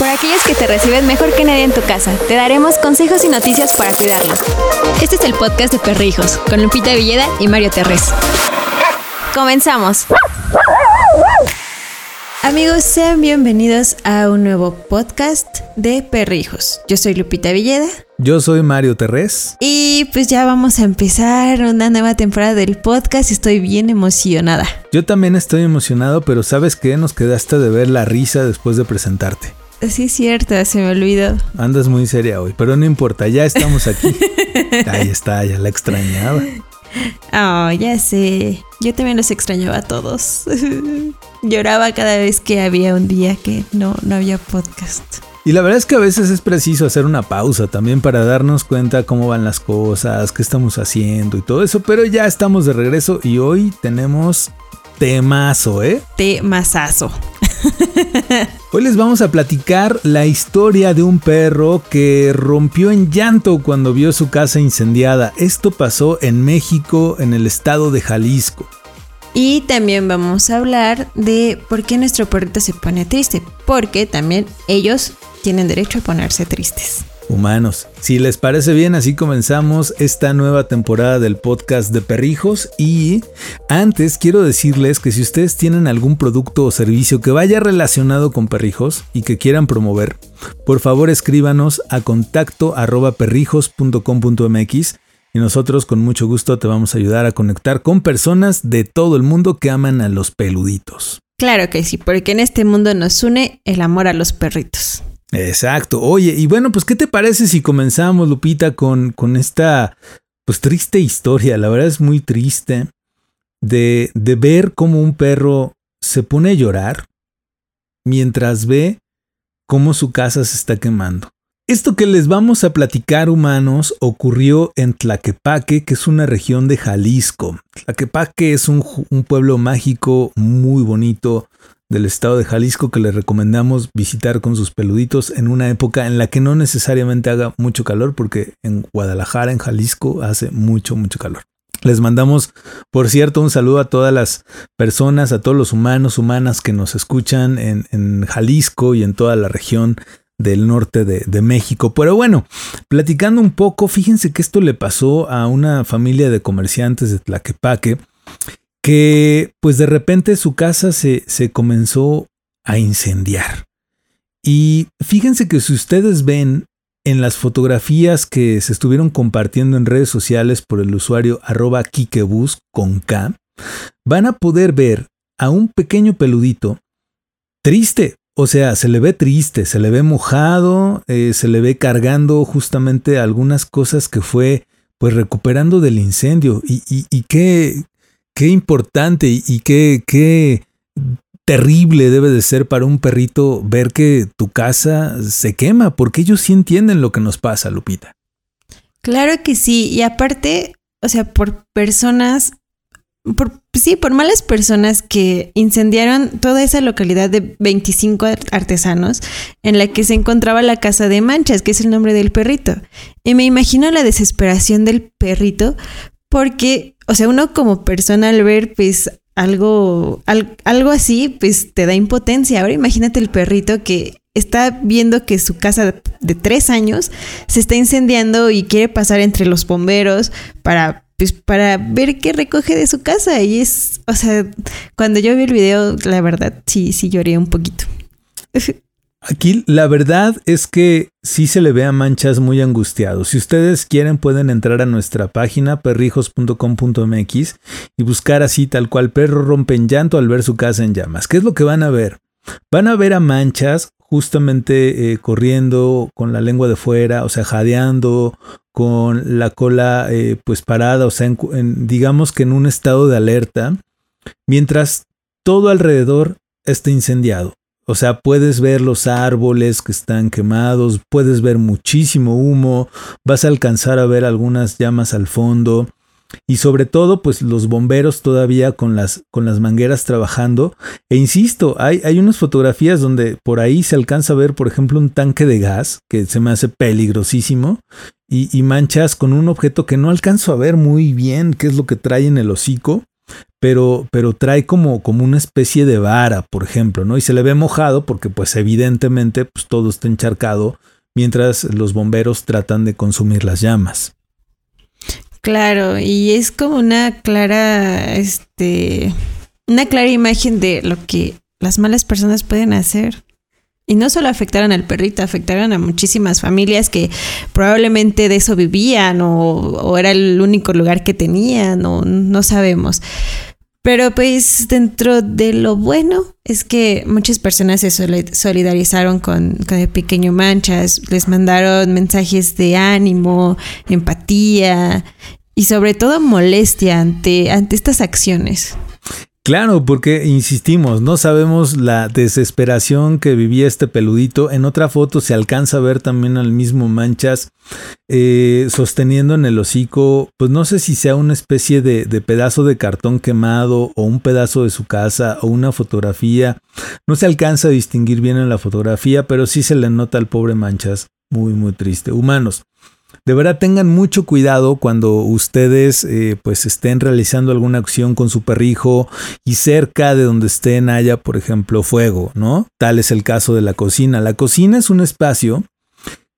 Por aquellos que te reciben mejor que nadie en tu casa, te daremos consejos y noticias para cuidarlos. Este es el podcast de Perrijos, con Lupita Villeda y Mario Terrés. Comenzamos. Amigos, sean bienvenidos a un nuevo podcast de Perrijos. Yo soy Lupita Villeda. Yo soy Mario Terrés. Y pues ya vamos a empezar una nueva temporada del podcast y estoy bien emocionada. Yo también estoy emocionado, pero ¿sabes qué? Nos quedaste de ver la risa después de presentarte. Sí, es cierto, se me olvidó. Andas muy seria hoy, pero no importa, ya estamos aquí. Ahí está, ya la extrañaba. Oh, ya sé. Yo también los extrañaba a todos. Lloraba cada vez que había un día que no, no había podcast. Y la verdad es que a veces es preciso hacer una pausa también para darnos cuenta cómo van las cosas, qué estamos haciendo y todo eso, pero ya estamos de regreso y hoy tenemos temazo, ¿eh? Temazazo. Hoy les vamos a platicar la historia de un perro que rompió en llanto cuando vio su casa incendiada. Esto pasó en México, en el estado de Jalisco. Y también vamos a hablar de por qué nuestro perrito se pone triste, porque también ellos tienen derecho a ponerse tristes humanos. Si les parece bien, así comenzamos esta nueva temporada del podcast de Perrijos y antes quiero decirles que si ustedes tienen algún producto o servicio que vaya relacionado con perrijos y que quieran promover, por favor escríbanos a contacto arroba perrijos.com.mx y nosotros con mucho gusto te vamos a ayudar a conectar con personas de todo el mundo que aman a los peluditos. Claro que sí, porque en este mundo nos une el amor a los perritos. Exacto. Oye, y bueno, pues, ¿qué te parece si comenzamos, Lupita, con, con esta, pues, triste historia? La verdad es muy triste de, de ver cómo un perro se pone a llorar mientras ve cómo su casa se está quemando. Esto que les vamos a platicar, humanos, ocurrió en Tlaquepaque, que es una región de Jalisco. Tlaquepaque es un, un pueblo mágico muy bonito, del estado de Jalisco que les recomendamos visitar con sus peluditos en una época en la que no necesariamente haga mucho calor, porque en Guadalajara, en Jalisco, hace mucho, mucho calor. Les mandamos, por cierto, un saludo a todas las personas, a todos los humanos, humanas que nos escuchan en, Jalisco y en toda la región del norte de, de, México. Pero bueno, platicando un poco, fíjense que esto le pasó a una familia de comerciantes de Tlaquepaque que pues de repente su casa se, se comenzó a incendiar. Y fíjense que si ustedes ven en las fotografías que se estuvieron compartiendo en redes sociales por el usuario arroba kikebus con K, van a poder ver a un pequeño peludito triste. O sea, se le ve triste, se le ve mojado, eh, se le ve cargando justamente algunas cosas que fue pues recuperando del incendio. Y, y, y qué, qué importante y, qué, qué terrible debe de ser para un perrito ver que tu casa se quema, porque ellos sí entienden lo que nos pasa, Lupita. Claro que sí, y aparte, o sea, por personas, por, sí, por malas personas que incendiaron toda esa localidad de 25 artesanos en la que se encontraba la casa de manchas, que es el nombre del perrito. Y me imagino la desesperación del perrito porque, o sea, uno como persona al ver pues algo, algo así, pues te da impotencia. Ahora imagínate el perrito que está viendo que su casa de tres años se está incendiando y quiere pasar entre los bomberos para pues para ver qué recoge de su casa. Y es, o sea, cuando yo vi el video, la verdad, sí, sí lloré un poquito. Aquí la verdad es que sí se le ve a Manchas muy angustiado. Si ustedes quieren pueden entrar a nuestra página perrijos.com.mx y buscar así tal cual perro rompe en llanto al ver su casa en llamas. ¿Qué es lo que van a ver? Van a ver a Manchas justamente eh, corriendo con la lengua de fuera, o sea, jadeando, con la cola eh, pues parada, o sea, digamos que en un estado de alerta, mientras todo alrededor está incendiado. O sea, puedes ver los árboles que están quemados, puedes ver muchísimo humo, vas a alcanzar a ver algunas llamas al fondo y sobre todo pues los bomberos todavía con las, con las mangueras trabajando. E insisto, hay, hay unas fotografías donde por ahí se alcanza a ver por ejemplo un tanque de gas que se me hace peligrosísimo y, y manchas con un objeto que no alcanzo a ver muy bien qué es lo que trae en el hocico. Pero, pero trae como, como una especie de vara, por ejemplo, ¿no? Y se le ve mojado porque pues evidentemente pues todo está encharcado mientras los bomberos tratan de consumir las llamas. Claro, y es como una clara, este, una clara imagen de lo que las malas personas pueden hacer. Y no solo afectaron al perrito, afectaron a muchísimas familias que probablemente de eso vivían o, era el único lugar que tenían o no sabemos. Pero pues dentro de lo bueno es que muchas personas se solidarizaron con, con, el pequeño Manchas, les mandaron mensajes de ánimo, empatía y sobre todo molestia ante, ante estas acciones. Claro, porque insistimos, no sabemos la desesperación que vivía este peludito. En otra foto se alcanza a ver también al mismo Manchas eh, sosteniendo en el hocico, pues no sé si sea una especie de, de, pedazo de cartón quemado o un pedazo de su casa o una fotografía. No se alcanza a distinguir bien en la fotografía, pero sí se le nota al pobre Manchas. Muy, muy triste. Humanos. De verdad tengan mucho cuidado cuando ustedes eh, pues estén realizando alguna acción con su perrijo y cerca de donde estén haya, por ejemplo, fuego, ¿no? Tal es el caso de la cocina. La cocina es un espacio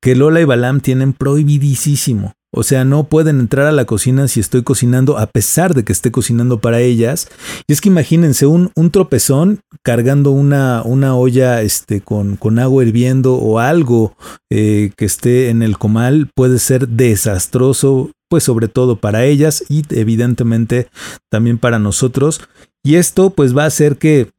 que Lola y Balam tienen prohibidísimo. O sea, no pueden entrar a la cocina si estoy cocinando, a pesar de que esté cocinando para ellas. Y es que imagínense un, un tropezón cargando una, una olla este, con, con, agua hirviendo o algo eh, que esté en el comal puede ser desastroso, pues sobre todo para ellas y evidentemente también para nosotros. Y esto pues va a hacer que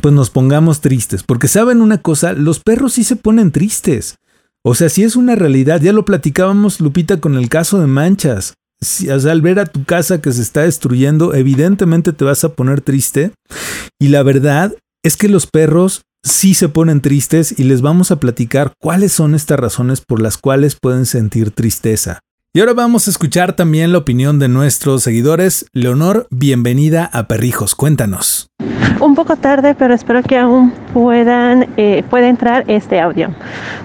pues nos pongamos tristes, porque saben una cosa, los perros sí se ponen tristes. O sea, si es una realidad, ya lo platicábamos, Lupita, con el caso de manchas. Si, o sea, al ver a tu casa que se está destruyendo, evidentemente te vas a poner triste. Y la verdad es que los perros sí se ponen tristes y les vamos a platicar cuáles son estas razones por las cuales pueden sentir tristeza. Y ahora vamos a escuchar también la opinión de nuestros seguidores. Leonor, bienvenida a Perrijos, cuéntanos. Un poco tarde, pero espero que aún puedan eh, pueda entrar este audio.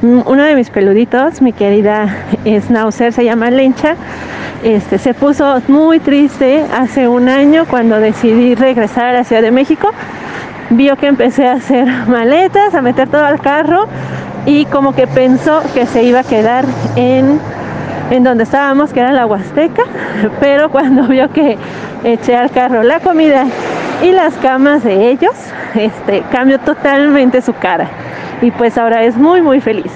Mm, uno de mis peluditos, mi querida Schnauzer, se llama Lencha. Este, se puso muy triste hace un año cuando decidí regresar a la Ciudad de México. Vio que empecé a hacer maletas, a meter todo al carro y como que pensó que se iba a quedar en en donde estábamos, que era la Huasteca, pero cuando vio que eché al carro la comida y las camas de ellos, este, cambió totalmente su cara. Y pues ahora es muy, muy feliz.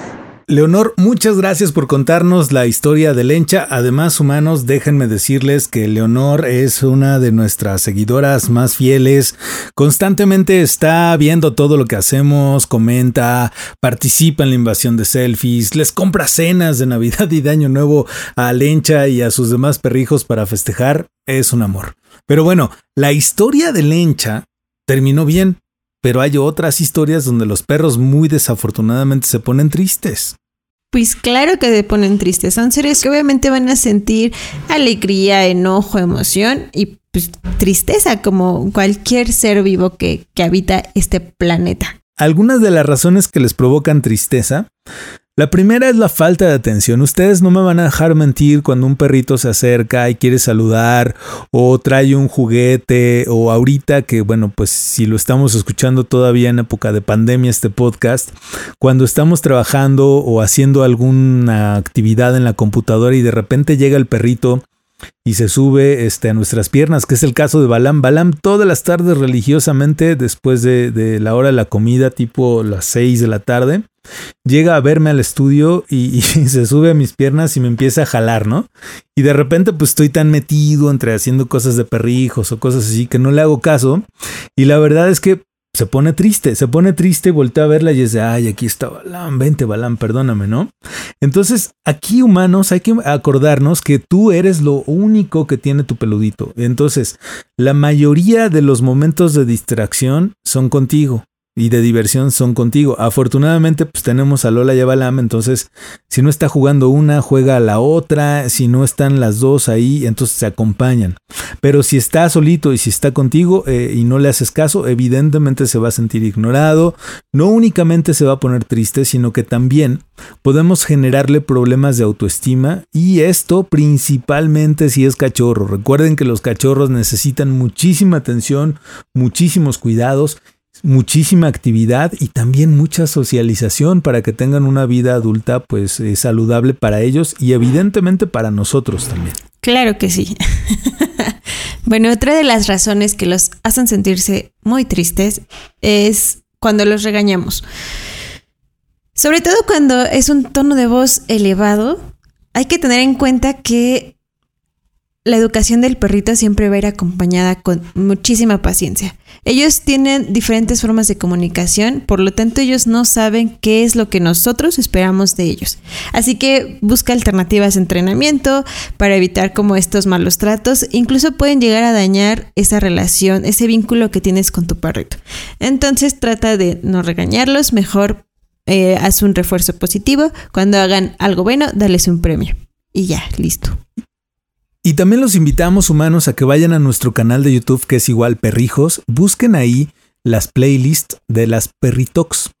Leonor, muchas gracias por contarnos la historia de Lencha. Además, humanos, déjenme decirles que Leonor es una de nuestras seguidoras más fieles. Constantemente está viendo todo lo que hacemos, comenta, participa en la invasión de selfies, les compra cenas de Navidad y de Año Nuevo a Lencha y a sus demás perrijos para festejar. Es un amor. Pero bueno, la historia de Lencha terminó bien pero hay otras historias donde los perros muy desafortunadamente se ponen tristes. Pues claro que se ponen tristes. Son seres que obviamente van a sentir alegría, enojo, emoción y pues, tristeza como cualquier ser vivo que, que habita este planeta. Algunas de las razones que les provocan tristeza la primera es la falta de atención. Ustedes no me van a dejar mentir cuando un perrito se acerca y quiere saludar o trae un juguete o ahorita que, bueno, pues si lo estamos escuchando todavía en época de pandemia este podcast, cuando estamos trabajando o haciendo alguna actividad en la computadora y de repente llega el perrito y se sube este, a nuestras piernas, que es el caso de Balam. Balam todas las tardes religiosamente, después de, de la hora de la comida, tipo las 6 de la tarde, llega a verme al estudio y, se sube a mis piernas y me empieza a jalar, ¿no? Y de repente pues estoy tan metido entre haciendo cosas de perrijos o cosas así que no le hago caso. Y la verdad es que se pone triste, se pone triste voltea a verla y dice, ay, aquí está Balam, vente Balam, perdóname, ¿no? Entonces, aquí humanos hay que acordarnos que tú eres lo único que tiene tu peludito. Entonces, la mayoría de los momentos de distracción son contigo. Y de diversión son contigo. Afortunadamente, pues tenemos a Lola y a Balam, entonces si no está jugando una, juega a la otra, si no están las dos ahí, entonces se acompañan. Pero si está solito y si está contigo eh, y no le haces caso, evidentemente se va a sentir ignorado, no únicamente se va a poner triste, sino que también podemos generarle problemas de autoestima y esto principalmente si es cachorro. Recuerden que los cachorros necesitan muchísima atención, muchísimos cuidados muchísima actividad y también mucha socialización para que tengan una vida adulta pues eh, saludable para ellos y evidentemente para nosotros también. Claro que sí. bueno, otra de las razones que los hacen sentirse muy tristes es cuando los regañamos. Sobre todo cuando es un tono de voz elevado, hay que tener en cuenta que la educación del perrito siempre va a ir acompañada con muchísima paciencia. Ellos tienen diferentes formas de comunicación, por lo tanto ellos no saben qué es lo que nosotros esperamos de ellos. Así que busca alternativas de entrenamiento para evitar como estos malos tratos, incluso pueden llegar a dañar esa relación, ese vínculo que tienes con tu perrito. Entonces trata de no regañarlos, mejor eh, haz un refuerzo positivo, cuando hagan algo bueno, dales un premio. Y ya, listo. Y también los invitamos humanos a que vayan a nuestro canal de YouTube que es igual Perrijos, busquen ahí las playlists de las Perritox.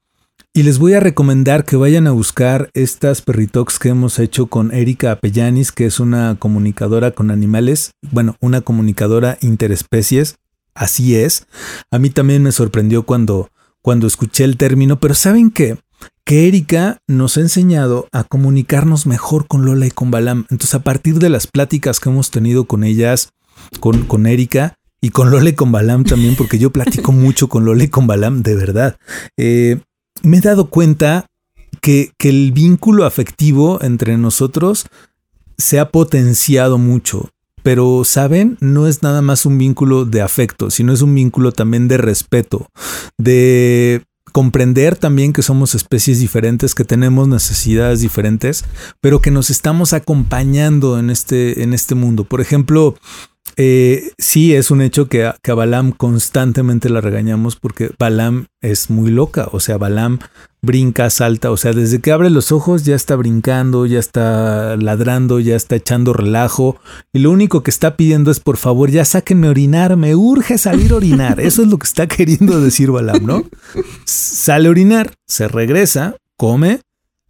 Y les voy a recomendar que vayan a buscar estas Perritox que hemos hecho con Erika Apellanis, que es una comunicadora con animales, bueno, una comunicadora interespecies, así es. A mí también me sorprendió cuando, cuando escuché el término, pero ¿saben qué? Que Erika nos ha enseñado a comunicarnos mejor con Lola y con Balam. Entonces, a partir de las pláticas que hemos tenido con ellas, con, con Erika y con Lola y con Balam también, porque yo platico mucho con Lola y con Balam, de verdad, eh, me he dado cuenta que, que el vínculo afectivo entre nosotros se ha potenciado mucho pero saben, no es nada más un vínculo de afecto, sino es un vínculo también de respeto, de comprender también que somos especies diferentes, que tenemos necesidades diferentes, pero que nos estamos acompañando en este, en este mundo. Por ejemplo, eh, sí es un hecho que a, que a, Balam constantemente la regañamos porque Balam es muy loca, o sea, Balam brinca, salta, o sea, desde que abre los ojos ya está brincando, ya está ladrando, ya está echando relajo y lo único que está pidiendo es por favor ya sáquenme a orinar, me urge salir a orinar, eso es lo que está queriendo decir Balam, ¿no? Sale a orinar, se regresa, come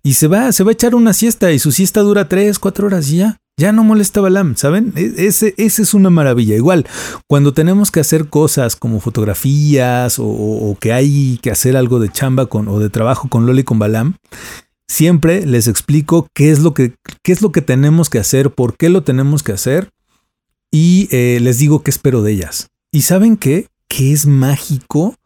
y se va, se va a echar una siesta y su siesta dura tres, cuatro horas y ya. Ya no molesta Balam, ¿saben? E, ese, ese, es una maravilla. Igual, cuando tenemos que hacer cosas como fotografías o, que hay que hacer algo de chamba con, o de trabajo con Loli y con Balam, siempre les explico qué es lo que, qué es lo que tenemos que hacer, por qué lo tenemos que hacer y eh, les digo qué espero de ellas. ¿Y saben qué? Que es mágico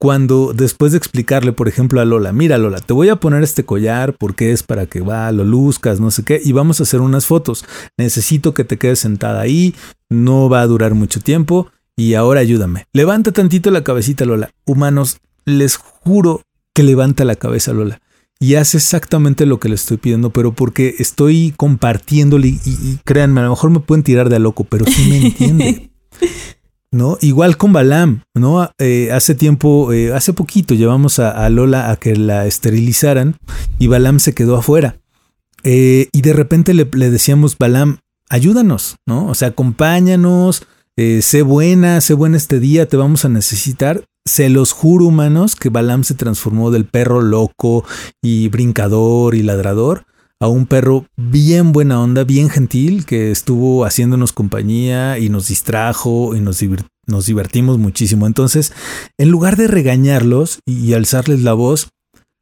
cuando después de explicarle, por ejemplo, a Lola, mira Lola, te voy a poner este collar porque es para que va, lo luzcas, no sé qué, y vamos a hacer unas fotos. Necesito que te quedes sentada ahí, no va a durar mucho tiempo y ahora ayúdame. Levanta tantito la cabecita Lola. Humanos, les juro que levanta la cabeza Lola. Y hace exactamente lo que le estoy pidiendo, pero porque estoy compartiéndole y, y créanme, a lo mejor me pueden tirar de a loco, pero sí me entiende. ¿No? Igual con Balam, ¿no? Eh, hace tiempo, eh, hace poquito llevamos a, Lola a que la esterilizaran y Balam se quedó afuera. Eh, y de repente le, decíamos, Balam, ayúdanos, ¿no? O sea, acompáñanos, sé buena, sé buena este día, te vamos a necesitar. Se los juro, humanos, que Balam se transformó del perro loco y brincador y ladrador a un perro bien buena onda, bien gentil, que estuvo haciéndonos compañía y nos distrajo y nos, divertimos muchísimo. Entonces, en lugar de regañarlos y alzarles la voz,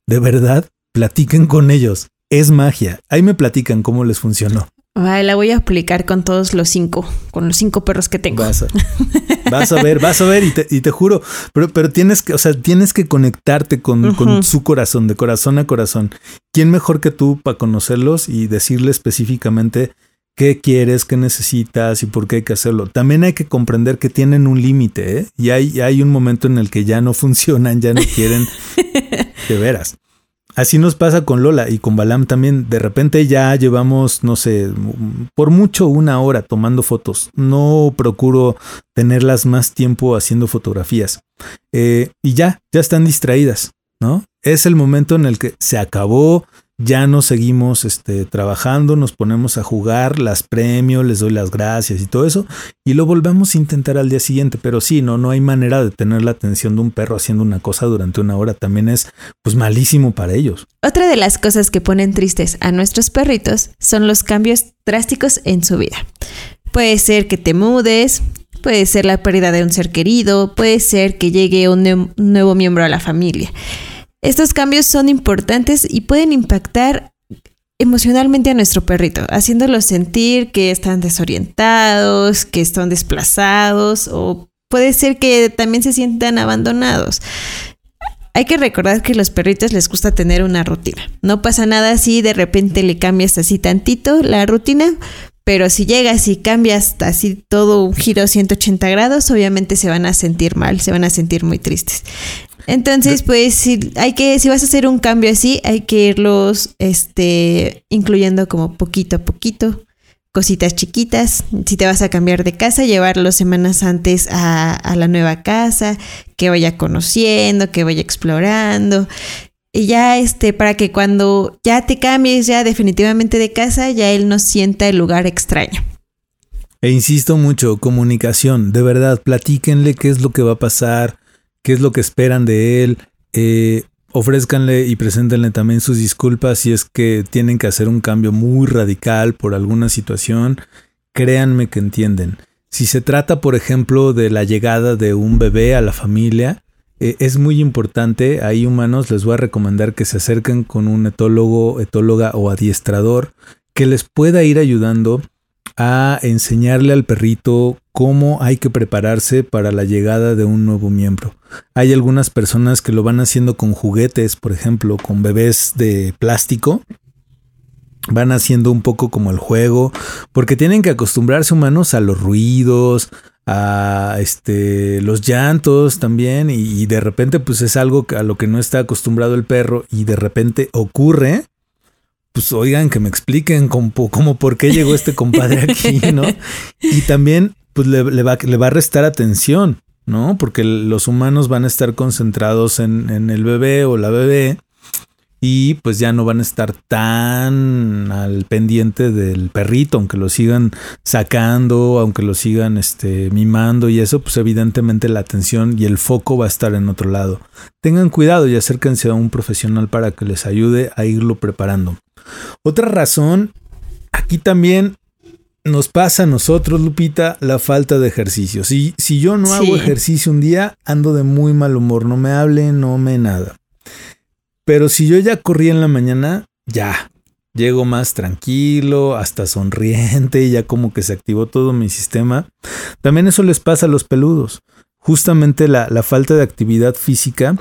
de verdad, platiquen con ellos. Es magia. Ahí me platican cómo les funcionó. La voy a aplicar con todos los cinco, con los cinco perros que tengo. Vas a, vas a ver, vas a ver y te, y te, juro, pero, pero tienes que, o sea, tienes que conectarte con, con su corazón, de corazón a corazón. ¿Quién mejor que tú para conocerlos y decirle específicamente qué quieres, qué necesitas y por qué hay que hacerlo? También hay que comprender que tienen un límite, ¿eh? Y hay, hay un momento en el que ya no funcionan, ya no quieren, de veras. Así nos pasa con Lola y con Balam también. De repente ya llevamos, no sé, por mucho una hora tomando fotos. No procuro tenerlas más tiempo haciendo fotografías. Eh, y ya, ya están distraídas, ¿no? Es el momento en el que se acabó, ya no seguimos este, trabajando, nos ponemos a jugar, las premio, les doy las gracias y todo eso, y lo volvemos a intentar al día siguiente, pero sí, no, no hay manera de tener la atención de un perro haciendo una cosa durante una hora, también es pues malísimo para ellos. Otra de las cosas que ponen tristes a nuestros perritos son los cambios drásticos en su vida. Puede ser que te mudes, puede ser la pérdida de un ser querido, puede ser que llegue un nuevo miembro a la familia. Estos cambios son importantes y pueden impactar emocionalmente a nuestro perrito, haciéndolos sentir que están desorientados, que están desplazados o puede ser que también se sientan abandonados. Hay que recordar que a los perritos les gusta tener una rutina. No pasa nada si de repente le cambias así tantito la rutina, pero si llegas y cambias así todo un giro 180 grados, obviamente se van a sentir mal, se van a sentir muy tristes. Entonces, pues, si hay que, si vas a hacer un cambio así, hay que irlos, este, incluyendo como poquito a poquito, cositas chiquitas. Si te vas a cambiar de casa, llevarlo semanas antes a, a la nueva casa, que vaya conociendo, que vaya explorando. Y ya, este, para que cuando ya te cambies ya definitivamente de casa, ya él no sienta el lugar extraño. E insisto mucho, comunicación, de verdad, platíquenle qué es lo que va a pasar, qué es lo que esperan de él. Eh, ofrézcanle y preséntenle también sus disculpas si es que tienen que hacer un cambio muy radical por alguna situación. Créanme que entienden. Si se trata, por ejemplo, de la llegada de un bebé a la familia, eh, es muy importante. Ahí humanos les voy a recomendar que se acerquen con un etólogo, etóloga o adiestrador que les pueda ir ayudando a enseñarle al perrito cómo hay que prepararse para la llegada de un nuevo miembro. Hay algunas personas que lo van haciendo con juguetes, por ejemplo, con bebés de plástico. Van haciendo un poco como el juego, porque tienen que acostumbrarse humanos a los ruidos, a este los llantos también y, de repente pues es algo a lo que no está acostumbrado el perro y de repente ocurre pues oigan, que me expliquen cómo, por qué llegó este compadre aquí, ¿no? Y también, pues le, va, le va a restar atención, ¿no? Porque los humanos van a estar concentrados en, en el bebé o la bebé y pues ya no van a estar tan al pendiente del perrito, aunque lo sigan sacando, aunque lo sigan este, mimando y eso, pues evidentemente la atención y el foco va a estar en otro lado. Tengan cuidado y acérquense a un profesional para que les ayude a irlo preparando. Otra razón, aquí también nos pasa a nosotros, Lupita, la falta de ejercicio. Si, si yo no hago ejercicio un día, ando de muy mal humor, no me hable, no me nada. Pero si yo ya corrí en la mañana, ya, llego más tranquilo, hasta sonriente, ya como que se activó todo mi sistema. También eso les pasa a los peludos. Justamente la, la falta de actividad física,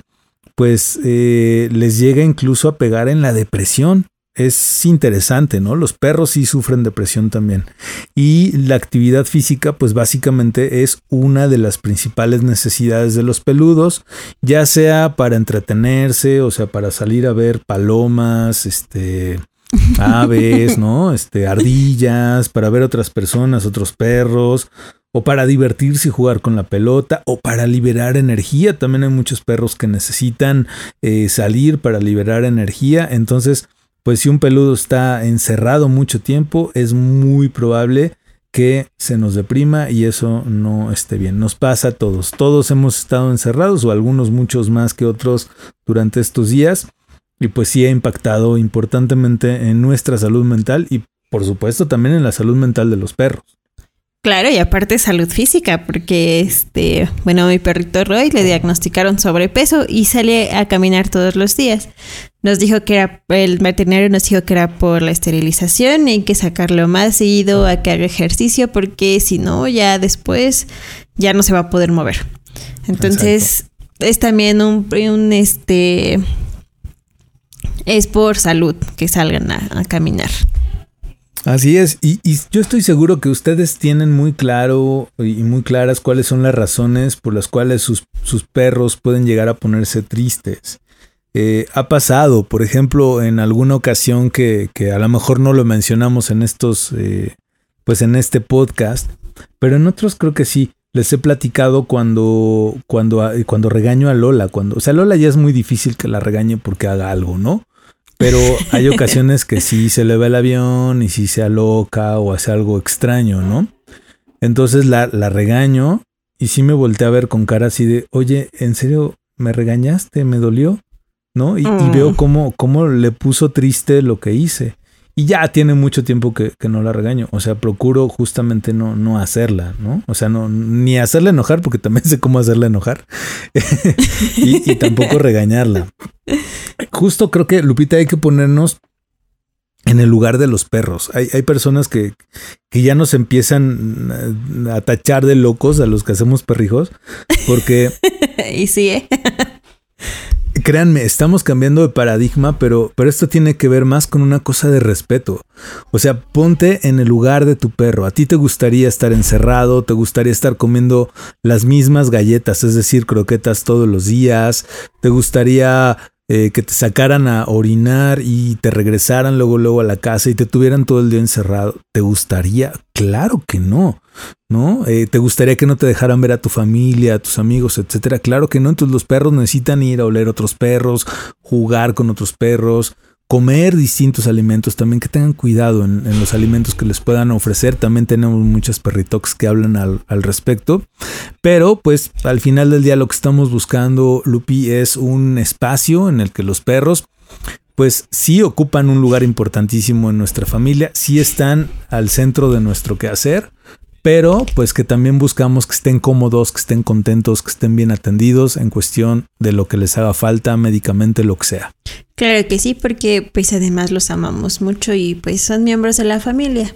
pues eh, les llega incluso a pegar en la depresión es interesante, ¿no? Los perros sí sufren depresión también. Y la actividad física, pues básicamente es una de las principales necesidades de los peludos, ya sea para entretenerse, o sea, para salir a ver palomas, este, aves, ¿no? Este, ardillas, para ver otras personas, otros perros, o para divertirse y jugar con la pelota, o para liberar energía. También hay muchos perros que necesitan eh, salir para liberar energía. Entonces, pues si un peludo está encerrado mucho tiempo, es muy probable que se nos deprima y eso no esté bien. Nos pasa a todos. Todos hemos estado encerrados o algunos muchos más que otros durante estos días y pues sí ha impactado importantemente en nuestra salud mental y por supuesto también en la salud mental de los perros. Claro, y aparte salud física, porque este, bueno, mi perrito Roy le diagnosticaron sobrepeso y sale a caminar todos los días. Nos dijo que era, el veterinario nos dijo que era por la esterilización y hay que sacarlo más seguido a que haga ejercicio, porque si no, ya después ya no se va a poder mover. Entonces, es también un, un, este, es por salud que salgan a caminar. Así es, y, yo estoy seguro que ustedes tienen muy claro y muy claras cuáles son las razones por las cuales sus, perros pueden llegar a ponerse tristes. eh, ha pasado, por ejemplo, en alguna ocasión que, que, a lo mejor no lo mencionamos en estos, eh, pues en este podcast, pero en otros creo que sí. Les he platicado cuando, cuando, cuando regaño a Lola, cuando, o sea, Lola ya es muy difícil que la regañe porque haga algo, ¿no? Pero hay ocasiones que sí se le ve el avión y sí se aloca o hace algo extraño, ¿no? Entonces la, la regaño y sí me volteé a ver con cara así de, oye, ¿en serio me regañaste? ¿Me dolió? ¿No? Y, y veo mm. cómo, cómo le puso triste lo que hice. Y ya tiene mucho tiempo que, que, no la regaño. O sea, procuro justamente no, no hacerla, ¿no? O sea, no, ni hacerla enojar, porque también sé cómo hacerla enojar. y, tampoco regañarla. Justo creo que, Lupita, hay que ponernos en el lugar de los perros. Hay, hay personas que, que, ya nos empiezan a tachar de locos a los que hacemos perrijos. Porque. y sí, ¿eh? Créanme, estamos cambiando de paradigma, pero, pero esto tiene que ver más con una cosa de respeto. O sea, ponte en el lugar de tu perro. A ti te gustaría estar encerrado, te gustaría estar comiendo las mismas galletas, es decir, croquetas todos los días, te gustaría eh, que te sacaran a orinar y te regresaran luego, luego a la casa y te tuvieran todo el día encerrado. ¿Te gustaría? Claro que no. ¿no? Eh, ¿Te gustaría que no te dejaran ver a tu familia, a tus amigos, etcétera? Claro que no. Entonces los perros necesitan ir a oler otros perros, jugar con otros perros, comer distintos alimentos, también que tengan cuidado en, los alimentos que les puedan ofrecer. También tenemos muchas perritox que hablan al, al, respecto. Pero pues al final del día lo que estamos buscando, Lupi, es un espacio en el que los perros pues sí ocupan un lugar importantísimo en nuestra familia, sí están al centro de nuestro quehacer, pero pues que también buscamos que estén cómodos, que estén contentos, que estén bien atendidos en cuestión de lo que les haga falta, médicamente, lo que sea. Claro que sí, porque pues además los amamos mucho y pues son miembros de la familia.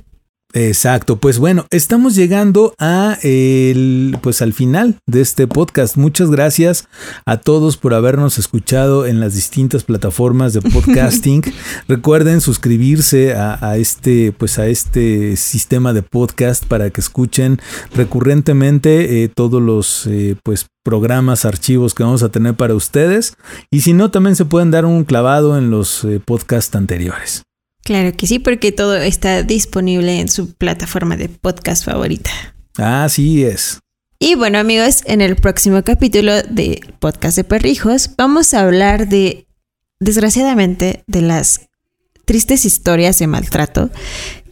Exacto, pues bueno, estamos llegando a el, pues al final de este podcast. Muchas gracias a todos por habernos escuchado en las distintas plataformas de podcasting. Recuerden suscribirse a, a, este, pues a este sistema de podcast para que escuchen recurrentemente eh, todos los, eh, pues programas, archivos que vamos a tener para ustedes. Y si no, también se pueden dar un clavado en los eh, podcasts anteriores. Claro que sí, porque todo está disponible en su plataforma de podcast favorita. Así es. Y bueno amigos, en el próximo capítulo de Podcast de Perrijos vamos a hablar de, desgraciadamente, de las tristes historias de maltrato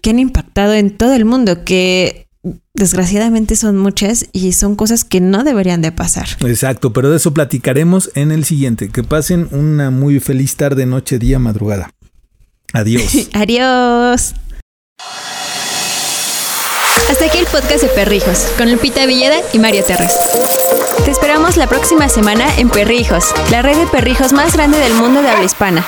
que han impactado en todo el mundo, que desgraciadamente son muchas y son cosas que no deberían de pasar. Exacto, pero de eso platicaremos en el siguiente. Que pasen una muy feliz tarde, noche, día, madrugada. Adiós. Adiós. Hasta aquí el podcast de Perrijos, con Lupita Villeda y Mario Terres. Te esperamos la próxima semana en Perrijos, la red de perrijos más grande del mundo de habla hispana.